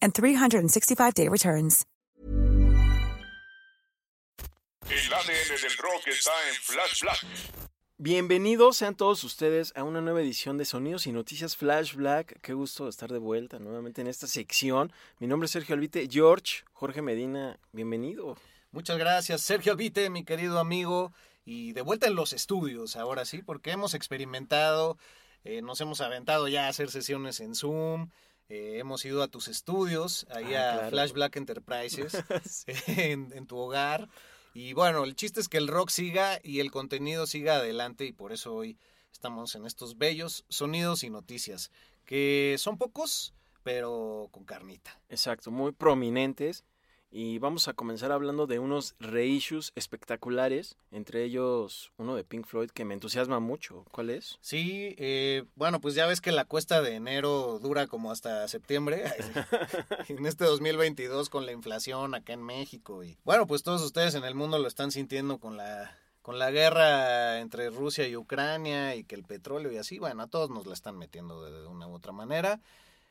and 365-day returns. El ADN del rock está en Flash Black. Bienvenidos sean todos ustedes a una nueva edición de Sonidos y Noticias Flash Black. Qué gusto estar de vuelta nuevamente en esta sección. Mi nombre es Sergio Albite. George, Jorge Medina, bienvenido. Muchas gracias, Sergio Albite, mi querido amigo. Y de vuelta en los estudios, ahora sí, porque hemos experimentado, eh, nos hemos aventado ya a hacer sesiones en Zoom. Eh, hemos ido a tus estudios, ahí Ah, a claro. Flash Black Enterprises, en, en tu hogar. Y bueno, el chiste es que el rock siga y el contenido siga adelante y por eso hoy estamos en estos bellos sonidos y noticias, que son pocos, pero con carnita. Exacto, muy prominentes. Y vamos a comenzar hablando de unos reissues espectaculares, entre ellos uno de Pink Floyd que me entusiasma mucho. ¿Cuál es? Sí, eh, bueno, pues ya ves que la cuesta de enero dura como hasta septiembre. en este 2022 con la inflación acá en México. Y bueno, pues todos ustedes en el mundo lo están sintiendo con la, con la guerra entre Rusia y Ucrania y que el petróleo y así. Bueno, a todos nos la están metiendo de, de una u otra manera.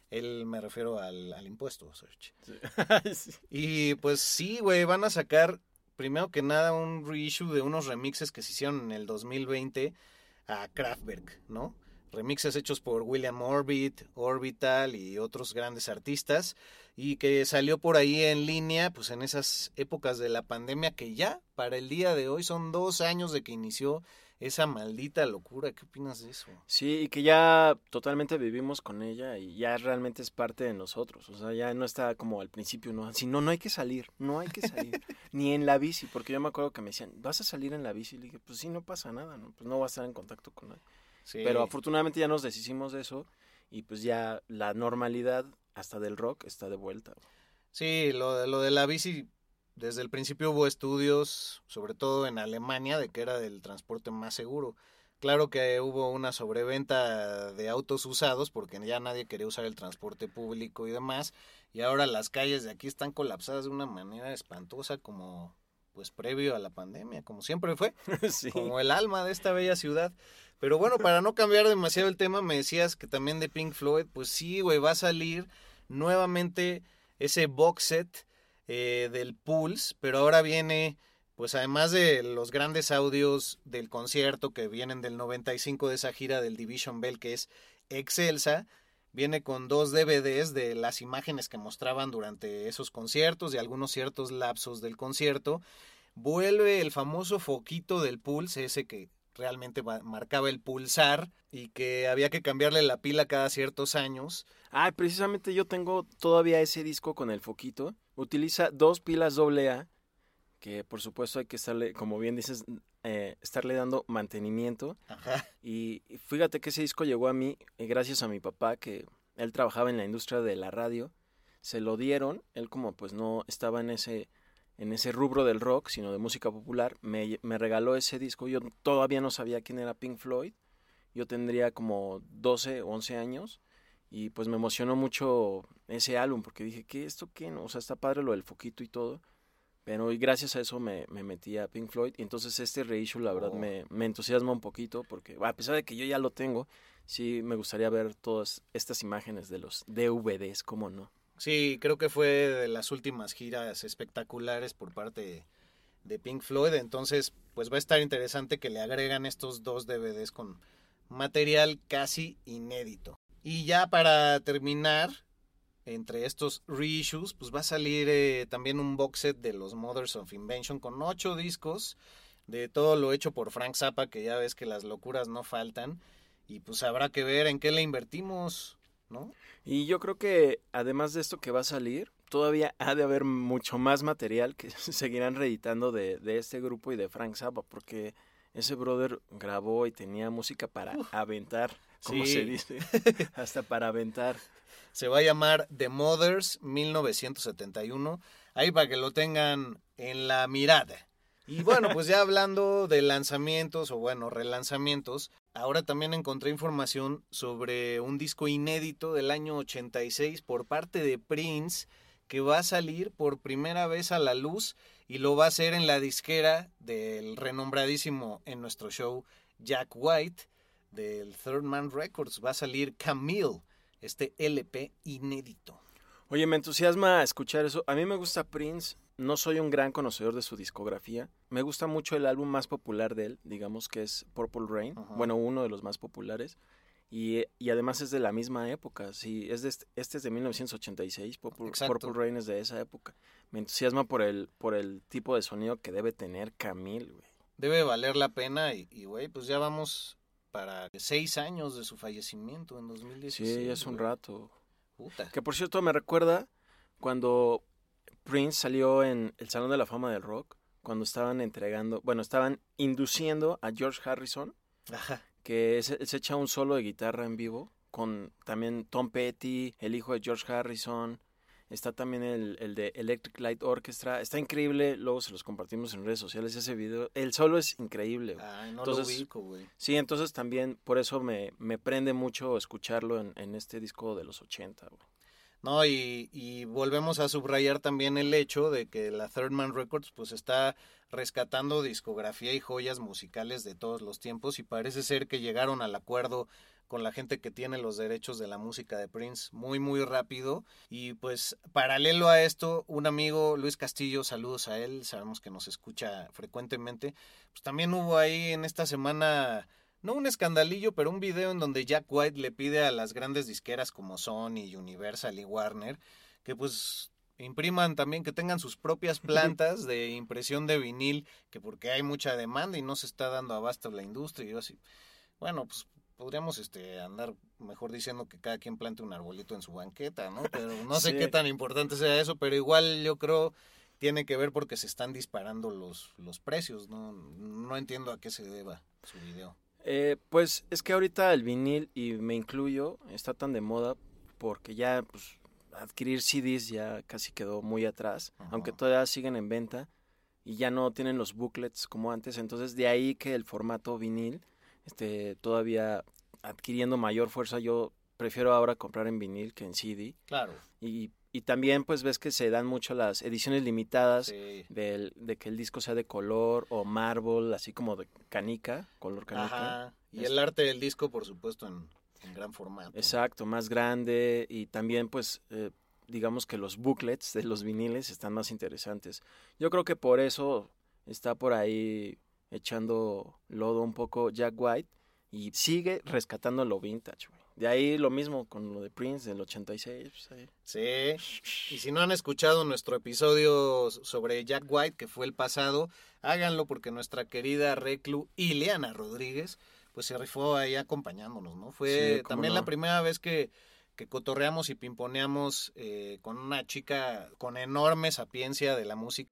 Él me refiero al, al impuesto, Serge. Y pues sí, güey, van a sacar primero que nada un reissue de unos remixes que se hicieron en el 2020 a Kraftwerk, ¿no? Remixes hechos por William Orbit, Orbital y otros grandes artistas y que salió por ahí en línea, pues en esas épocas de la pandemia que ya para el día de hoy son dos años de que inició esa maldita locura. ¿Qué opinas de eso? Sí, y que ya totalmente vivimos con ella y ya realmente es parte de nosotros. O sea, ya no está como al principio, ¿no? Si no, no hay que salir, no hay que salir. Ni en la bici, porque yo me acuerdo que me decían, ¿vas a salir en la bici? Y le dije, pues sí, no pasa nada, ¿no? Pues no vas a estar en contacto con nadie. Sí. Pero afortunadamente ya nos deshicimos de eso y pues ya la normalidad hasta del rock está de vuelta. Sí, lo, de- lo de la bici, desde el principio hubo estudios, sobre todo en Alemania, de que era el transporte más seguro. Claro que hubo una sobreventa de autos usados porque ya nadie quería usar el transporte público y demás. Y ahora las calles de aquí están colapsadas de una manera espantosa como pues previo a la pandemia, como siempre fue, sí. como el alma de esta bella ciudad. Pero bueno, para no cambiar demasiado el tema, me decías que también de Pink Floyd, pues sí, güey, va a salir nuevamente ese box set eh, del Pulse, pero ahora viene, pues además de los grandes audios del concierto que vienen del 95 de esa gira del Division Bell, que es excelsa, viene con dos DVDs de las imágenes que mostraban durante esos conciertos y algunos ciertos lapsos del concierto. Vuelve el famoso foquito del Pulse, ese que realmente marcaba el pulsar y que había que cambiarle la pila cada ciertos años. Ah, precisamente yo tengo todavía ese disco con el foquito. Utiliza dos pilas AA, que por supuesto hay que estarle, como bien dices, eh, estarle dando mantenimiento. Ajá. Y fíjate que ese disco llegó a mí eh, gracias a mi papá, que él trabajaba en la industria de la radio. Se lo dieron, él como pues no estaba en ese, en ese rubro del rock, sino de música popular, me, me regaló ese disco. Yo todavía no sabía quién era Pink Floyd. Yo tendría como 12 o 11 años. Y pues me emocionó mucho ese álbum, porque dije, ¿qué esto qué? no? O sea, está padre lo del foquito y todo. Pero y gracias a eso me, me metí a Pink Floyd. Y entonces este reissue, la verdad, Oh. me, me entusiasma un poquito, porque a pesar de que yo ya lo tengo, sí me gustaría ver todas estas imágenes de los DVDs, ¿cómo no? Sí, creo que fue de las últimas giras espectaculares por parte de Pink Floyd. Entonces, pues va a estar interesante que le agregan estos dos DVDs con material casi inédito. Y ya para terminar, entre estos reissues, pues va a salir eh, también un box set de los Mothers of Invention con ocho discos de todo lo hecho por Frank Zappa, que ya ves que las locuras no faltan. Y pues habrá que ver en qué le invertimos, ¿no? Y yo creo que además de esto que va a salir, todavía ha de haber mucho más material que seguirán reeditando de, de este grupo y de Frank Zappa, porque ese brother grabó y tenía música para aventar, como Sí. se dice, hasta para aventar. Se va a llamar The Mothers 1971. Ahí para que lo tengan en la mirada. Y bueno, pues ya hablando de lanzamientos o bueno, relanzamientos, ahora también encontré información sobre un disco inédito del año 86 por parte de Prince que va a salir por primera vez a la luz y lo va a hacer en la disquera del renombradísimo en nuestro show Jack White del Third Man Records. Va a salir Camille, este LP inédito. Oye, me entusiasma escuchar eso. A mí me gusta Prince. No soy un gran conocedor de su discografía. Me gusta mucho el álbum más popular de él, digamos que es Purple Rain. Bueno, uno de los más populares. Y, y además es de la misma época. Sí, es de este, este es de 1986. Purple. Purple Rain es de esa época. Me entusiasma por el, por el tipo de sonido que debe tener Camille, güey. Debe valer la pena y, y, güey, pues ya vamos para seis años de su fallecimiento en 2016. Sí, ya es un rato. Puta. Que por cierto me recuerda cuando Prince salió en el Salón de la Fama del Rock, cuando estaban entregando, bueno, estaban induciendo a George Harrison, Ajá. que se, se echa un solo de guitarra en vivo, con también Tom Petty, el hijo de George Harrison, está también el, el de Electric Light Orchestra, está increíble, luego se los compartimos en redes sociales ese video, el solo es increíble. Ay, no Entonces- lo ubico, güey. Sí, entonces también por eso me, me prende mucho escucharlo en, en este disco de los 80. güey. No, y, y volvemos a subrayar también el hecho de que la Third Man Records pues está rescatando discografía y joyas musicales de todos los tiempos y parece ser que llegaron al acuerdo con la gente que tiene los derechos de la música de Prince muy muy rápido y pues paralelo a esto un amigo Luis Castillo saludos a él sabemos que nos escucha frecuentemente pues también hubo ahí en esta semana no un escandalillo, pero un video en donde Jack White le pide a las grandes disqueras como Sony, Universal y Warner que pues impriman también, que tengan sus propias plantas de impresión de vinil, que porque hay mucha demanda y no se está dando abasto la industria y yo así. Bueno, pues podríamos este andar mejor diciendo que cada quien plante un arbolito en su banqueta, ¿no? Pero no sé Sí. qué tan importante sea eso, pero igual yo creo tiene que ver porque se están disparando los, los precios, ¿no? No entiendo a qué se deba su video. Eh, pues es que ahorita el vinil, y me incluyo, está tan de moda porque ya pues, adquirir CDs ya casi quedó muy atrás, Ajá. aunque todavía siguen en venta y ya no tienen los booklets como antes. Entonces de ahí que el formato vinil este, todavía adquiriendo mayor fuerza, yo prefiero ahora comprar en vinil que en CD. Claro. Y, y también pues ves que se dan mucho las ediciones limitadas Sí. del, de que el disco sea de color o marble, así como de canica, color canica. Ajá. Y el arte del disco, por supuesto, en, en gran formato. Exacto, más grande y también pues eh, digamos que los booklets de los viniles están más interesantes. Yo creo que por eso está por ahí echando lodo un poco Jack White y sigue rescatando lo vintage. güey. De ahí lo mismo con lo de Prince del 86. pues. Sí. Y si no han escuchado nuestro episodio sobre Jack White, que fue el pasado, háganlo porque nuestra querida reclu Ileana Rodríguez, pues se rifó ahí acompañándonos, ¿no? Fue Sí, también no. la primera vez que, que cotorreamos y pimponeamos eh, con una chica con enorme sapiencia de la música.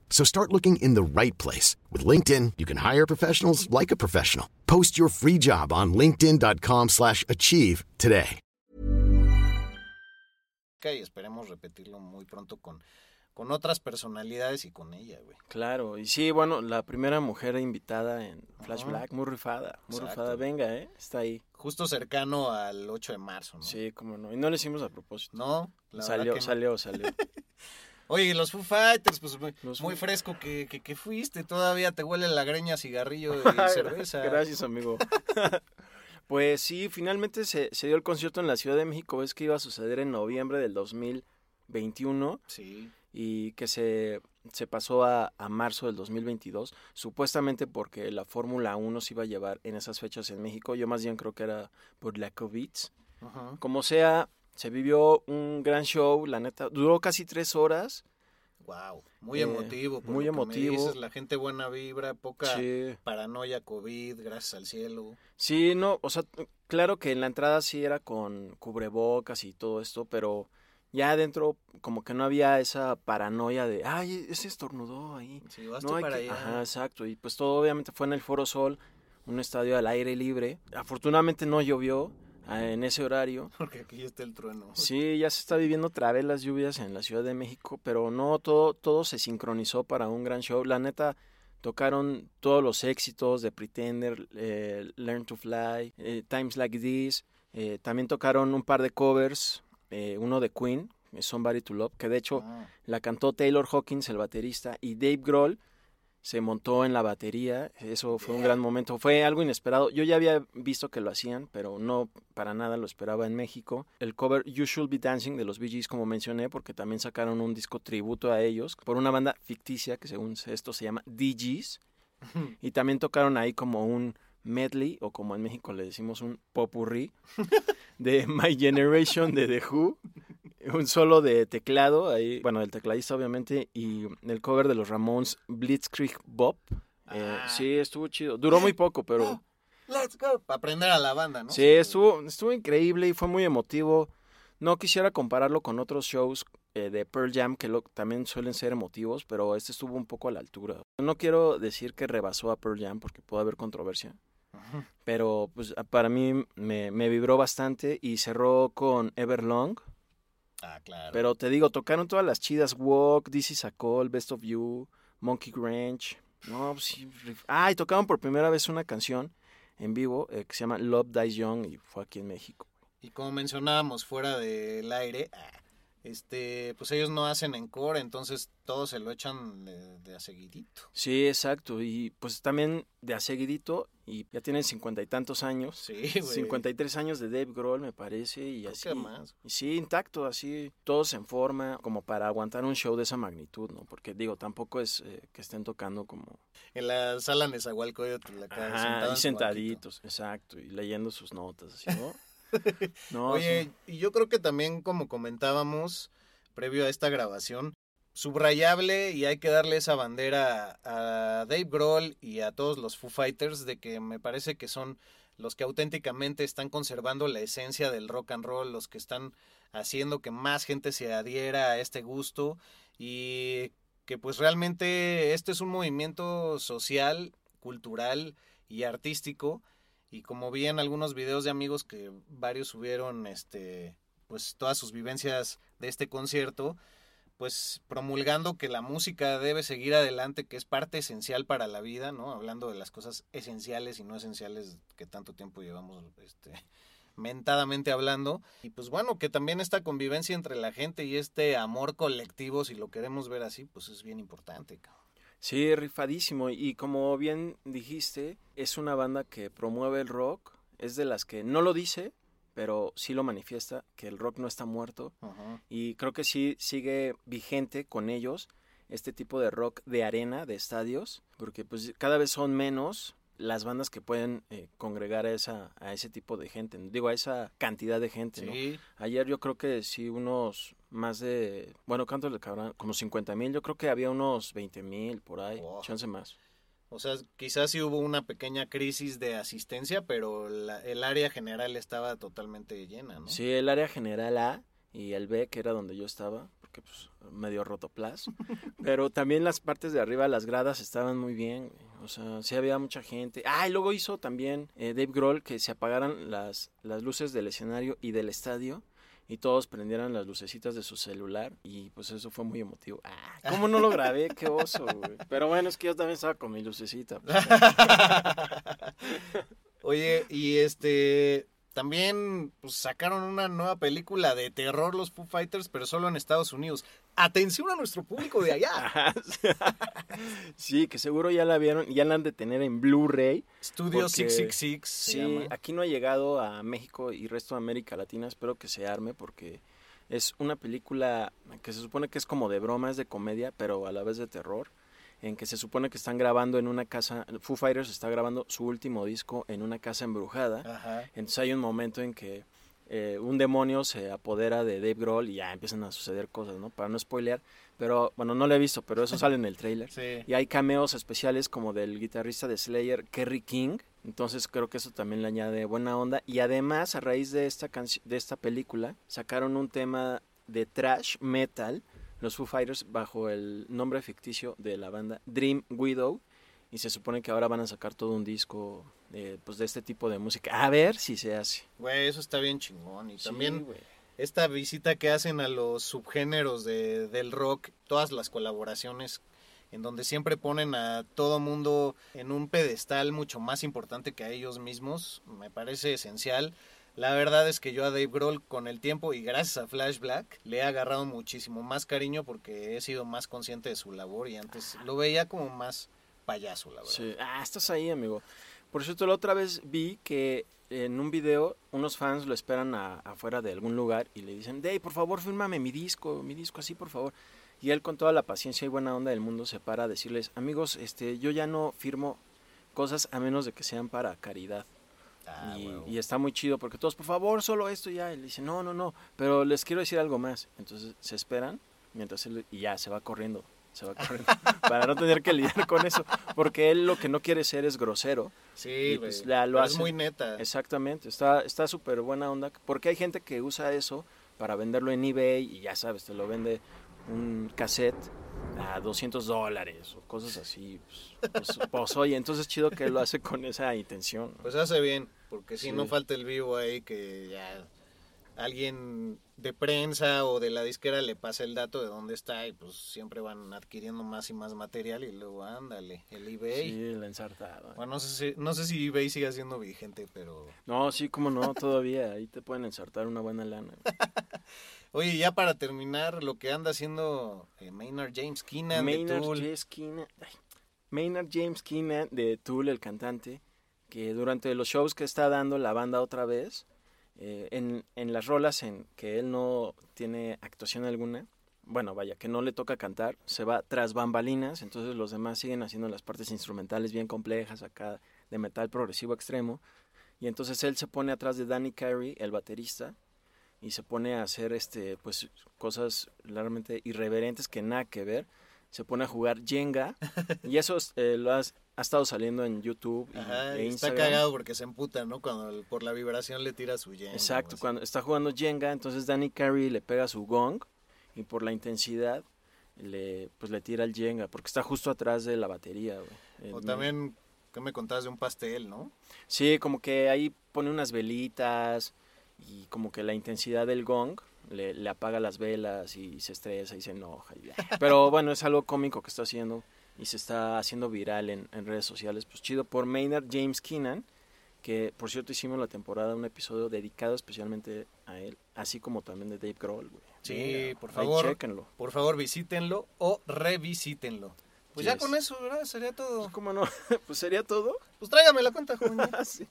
So start looking in the right place. With LinkedIn, you can hire professionals like a professional. Post your free job on linkedin.com slash achieve today. Y esperemos repetirlo muy pronto con, con otras personalidades y con ella, güey. Claro, y sí, bueno, la primera mujer invitada en Flash Ajá. Black, muy rifada, muy Exacto. rifada, venga, ¿eh? Está ahí. Justo cercano al 8 de marzo, ¿no? Sí, cómo no. Y no lo hicimos a propósito. ¿No? La salió, verdad que no. salió, salió. Oye, los Foo Fighters, pues muy, Los muy Foo- fresco que, que, que fuiste. Todavía te huele la greña cigarrillo y cerveza. Gracias, amigo. pues sí, finalmente se, se dio el concierto en la Ciudad de México. Es que iba a suceder en noviembre del 2021 Sí. y que se, se pasó a, a marzo del 2022, supuestamente porque la Fórmula 1 se iba a llevar en esas fechas en México. Yo más bien creo que era por la COVID. Ajá. Como sea, se vivió un gran show, la neta, duró casi tres horas. Wow. Muy Eh, emotivo. por muy lo que me emotivo. dices, la gente buena vibra, poca Sí. paranoia COVID, gracias al cielo. Sí, no, o sea, claro que en la entrada sí era con cubrebocas y todo esto, pero ya adentro como que no había esa paranoia de, ay, ese estornudó ahí. Sí, vas No tú hay para que- allá. Ajá, exacto. Y pues todo obviamente fue en el Foro Sol, un estadio al aire libre. Afortunadamente no llovió en ese horario. Porque aquí está el trueno. Sí, ya se está viviendo otra vez las lluvias en la Ciudad de México, pero no, todo, todo se sincronizó para un gran show. La neta, tocaron todos los éxitos de Pretender, eh, Learn to Fly, eh, Times Like This. eh, también tocaron un par de covers, uno de Queen, Somebody to Love, que de hecho Ah, la cantó Taylor Hawkins, el baterista, y Dave Grohl se montó en la batería. Eso fue un gran momento. Fue algo inesperado. Yo ya había visto que lo hacían, pero no para nada lo esperaba en México. El cover You Should Be Dancing de los Bee Gees, como mencioné, porque también sacaron un disco tributo a ellos por una banda ficticia que según esto se llama DGs. Y también tocaron ahí como un medley, o como en México le decimos un popurrí, de My Generation de The Who un solo de teclado, ahí, bueno, del tecladista obviamente, y el cover de los Ramones, Blitzkrieg Bob. Eh, Ah. sí, estuvo chido. Duró muy poco, pero Let's go. Para aprender a la banda, ¿no? sí, estuvo, estuvo increíble y fue muy emotivo. No quisiera compararlo con otros shows eh, de Pearl Jam que lo- también suelen ser emotivos, pero este estuvo un poco a la altura. No quiero decir que rebasó a Pearl Jam porque puede haber controversia. Pero pues para mí me, me vibró bastante y cerró con Everlong. Ah, claro. Pero te digo, tocaron todas las chidas. Walk, This is a Call, Best of You, Monkey Ranch. No, pues sí. Ah, y tocaron por primera vez una canción en vivo eh, que se llama Love Dies Young y fue aquí en México. Y como mencionábamos fuera del aire, ah, este, pues ellos no hacen encore, entonces todos se lo echan de, de a seguidito. Sí, exacto. Y pues también de a seguidito, y ya tienen cincuenta y tantos años. Sí, güey. 53 años de Dave Grohl, me parece, y Creo así. que más. Y sí, intacto, así, todos en forma, como para aguantar un show de esa magnitud, ¿no? Porque digo, tampoco es eh, que estén tocando como En la sala Nezahualcóyotl, su banquito. sentaditos, exacto, y leyendo sus notas, así, ¿no? no, Oye, sí. y yo creo que también, como comentábamos previo a esta grabación, subrayable y hay que darle esa bandera a Dave Grohl y a todos los Foo Fighters de que me parece que son los que auténticamente están conservando la esencia del rock and roll, los que están haciendo que más gente se adhiera a este gusto y que pues realmente este es un movimiento social, cultural y artístico. Y como vi en algunos videos de amigos que varios subieron este pues todas sus vivencias de este concierto pues promulgando que la música debe seguir adelante, que es parte esencial para la vida, ¿no? Hablando de las cosas esenciales y no esenciales que tanto tiempo llevamos este mentadamente hablando y pues bueno, que también esta convivencia entre la gente y este amor colectivo, si lo queremos ver así, pues es bien importante. cabrón. Sí, rifadísimo, y como bien dijiste, es una banda que promueve el rock, es de las que no lo dice, pero sí lo manifiesta, que el rock no está muerto, y creo que sí sigue vigente con ellos este tipo de rock de arena, de estadios, porque pues cada vez son menos las bandas que pueden eh, congregar a, esa, a ese tipo de gente, digo, a esa cantidad de gente, ¿no? Ayer yo creo que sí, unos más de, bueno, ¿cuánto le cabrán? Como 50 mil, yo creo que había unos 20 mil por ahí, Wow. chance más. O sea, quizás sí hubo una pequeña crisis de asistencia, pero la- el área general estaba totalmente llena, ¿no? Sí, el área general A y el B, que era donde yo estaba, porque pues medio rotoplas. Pero también las partes de arriba, las gradas estaban muy bien. O sea, sí había mucha gente. Ah, y luego hizo también eh, Dave Grohl que se apagaran las, las luces del escenario y del estadio y todos prendieran las lucecitas de su celular y pues eso fue muy emotivo. Ah, ¿cómo no lo grabé? Qué oso, güey. Pero bueno, es que yo también estaba con mi lucecita. pues. Oye, y este también pues, sacaron una nueva película de terror los Foo Fighters, pero solo en Estados Unidos. Atención a nuestro público de allá. sí, que seguro ya la vieron, ya la han de tener en Blu-ray. Studio Porque- 666. se Sí, llama. aquí no ha llegado a México y resto de América Latina, espero que se arme porque es una película que se supone que es como de broma, es de comedia, pero a la vez de terror, en que se supone que están grabando en una casa, Foo Fighters está grabando su último disco en una casa embrujada, Ajá. entonces hay un momento en que eh, un demonio se apodera de Dave Grohl y ya empiezan a suceder cosas, ¿no? Para no spoilear, pero bueno, no lo he visto, pero eso sale en el tráiler. Sí. Y hay cameos especiales como del guitarrista de Slayer, Kerry King. Entonces creo que eso también le añade buena onda. Y además, a raíz de esta, de esta película, sacaron un tema de trash metal, los Foo Fighters, bajo el nombre ficticio de la banda Dream Widow. Y se supone que ahora van a sacar todo un disco eh, pues de este tipo de música. A ver si se hace. Güey, eso está bien chingón. Y Sí, también esta visita que hacen a los subgéneros de, del rock, todas las colaboraciones, en donde siempre ponen a todo mundo en un pedestal mucho más importante que a ellos mismos, me parece esencial. La verdad es que yo a Dave Grohl con el tiempo y gracias a Flash Black le he agarrado muchísimo más cariño porque he sido más consciente de su labor y antes lo veía como más payaso, la verdad. Ah, estás ahí, amigo. Por cierto, la otra vez vi que en un video unos fans lo esperan a- afuera de algún lugar y le dicen, Dave, por favor, fírmame mi disco, mi disco así, por favor. Y él con toda la paciencia y buena onda del mundo se para a decirles, amigos, este, yo ya no firmo cosas a menos de que sean para caridad. Ah, y, está muy chido porque todos, por favor, solo esto y ya. Y le dice, no, no, no, pero les quiero decir algo más. Entonces se esperan mientras él, y ya se va corriendo, se va corriendo, para no tener que lidiar con eso. Porque él lo que no quiere ser es grosero. Sí, pues la- lo pero es hace. muy neta. Exactamente, está está súper buena onda. Porque hay gente que usa eso para venderlo en eBay y ya sabes, te lo vende un cassette a 200 dólares o cosas así. Pues, pues, pues, oye, entonces chido que lo hace con esa intención. Pues hace bien, porque si Sí. no falta el vivo ahí que ya alguien de prensa o de la disquera le pasa el dato de dónde está y pues siempre van adquiriendo más y más material y luego ándale, el eBay. Sí, la ensartada. Bueno, no sé, si, no sé si eBay sigue siendo vigente, pero... No, sí, como no, todavía. Ahí te pueden ensartar una buena lana. Oye, ya para terminar, lo que anda haciendo eh, Maynard James Keenan de Maynard Tool. James Keenan. ay, Maynard James Keenan de Tool, el cantante, que durante los shows que está dando la banda otra vez, eh, en, en las rolas en que él no tiene actuación alguna, bueno, vaya, que no le toca cantar, se va tras bambalinas, entonces los demás siguen haciendo las partes instrumentales bien complejas acá de metal progresivo extremo, y entonces él se pone atrás de Danny Carey, el baterista, y se pone a hacer este pues cosas realmente irreverentes que nada que ver. Se pone a jugar Jenga y eso eh, lo has- ha estado saliendo en YouTube y, Ajá, e y está Instagram. cagado porque se emputa, ¿no? Cuando el- por la vibración le tira su yen. Exacto, cuando está jugando Jenga, entonces Danny Carey le pega su gong y por la intensidad le pues le tira el Jenga porque está justo atrás de la batería, güey. O también, ¿qué me contabas de un pastel, no? Sí, como que ahí pone unas velitas y como que la intensidad del gong le, le apaga las velas y se estresa y se enoja. y- Pero bueno, es algo cómico que está haciendo y se está haciendo viral en, en redes sociales. Pues chido por Maynard James Keenan, que por cierto hicimos la temporada un episodio dedicado especialmente a él, así como también de Dave Grohl. güey. Sí, por favor. chéquenlo. Por favor, visítenlo o revisítenlo. Pues ya con eso, ¿verdad? Sería todo. Pues, ¿Cómo no? pues sería todo. Pues tráigame la cuenta, joven. sí.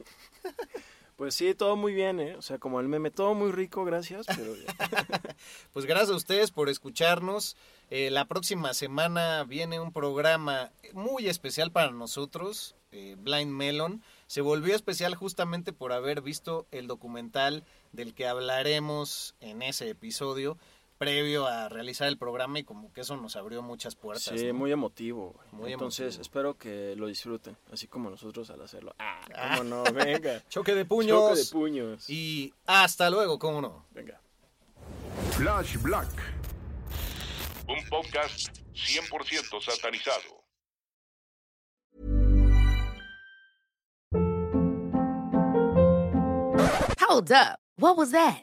Pues sí, todo muy bien, ¿eh? O sea, como el meme, todo muy rico, gracias, pero. Pues gracias a ustedes por escucharnos. Eh, la próxima semana viene un programa muy especial para nosotros, eh, Blind Melon. Se volvió especial justamente por haber visto el documental del que hablaremos en ese episodio previo a realizar el programa y como que eso nos abrió muchas puertas. Sí, ¿no? muy emotivo. Muy Entonces, emotivo. espero que lo disfruten, así como nosotros al hacerlo. Ah, cómo no, venga. Choque de puños. Choque de puños. Y hasta luego, cómo no. Venga. Flash Black. Un podcast 100% satanizado. Hold up. What was that?